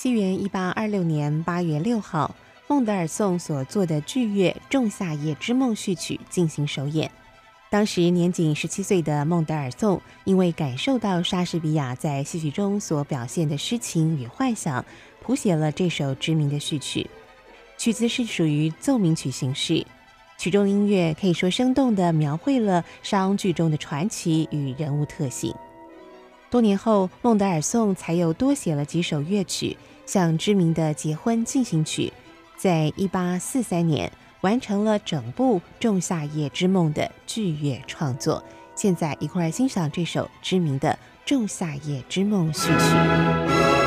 西元一八二六年八月六号，孟德尔颂所作的剧乐《仲夏夜之梦》序曲进行首演。当时年仅十七岁的孟德尔颂，因为感受到莎士比亚在戏曲中所表现的诗情与幻想，谱写了这首知名的序曲。曲子是属于奏鸣曲形式，曲中音乐可以说生动地描绘了商剧中的传奇与人物特性。多年后，孟德尔颂才又多写了几首乐曲，像知名的《结婚进行曲》，在一八四三年完成了整部《仲夏夜之梦》的剧乐创作。现在一块儿欣赏这首知名的《仲夏夜之梦》序曲。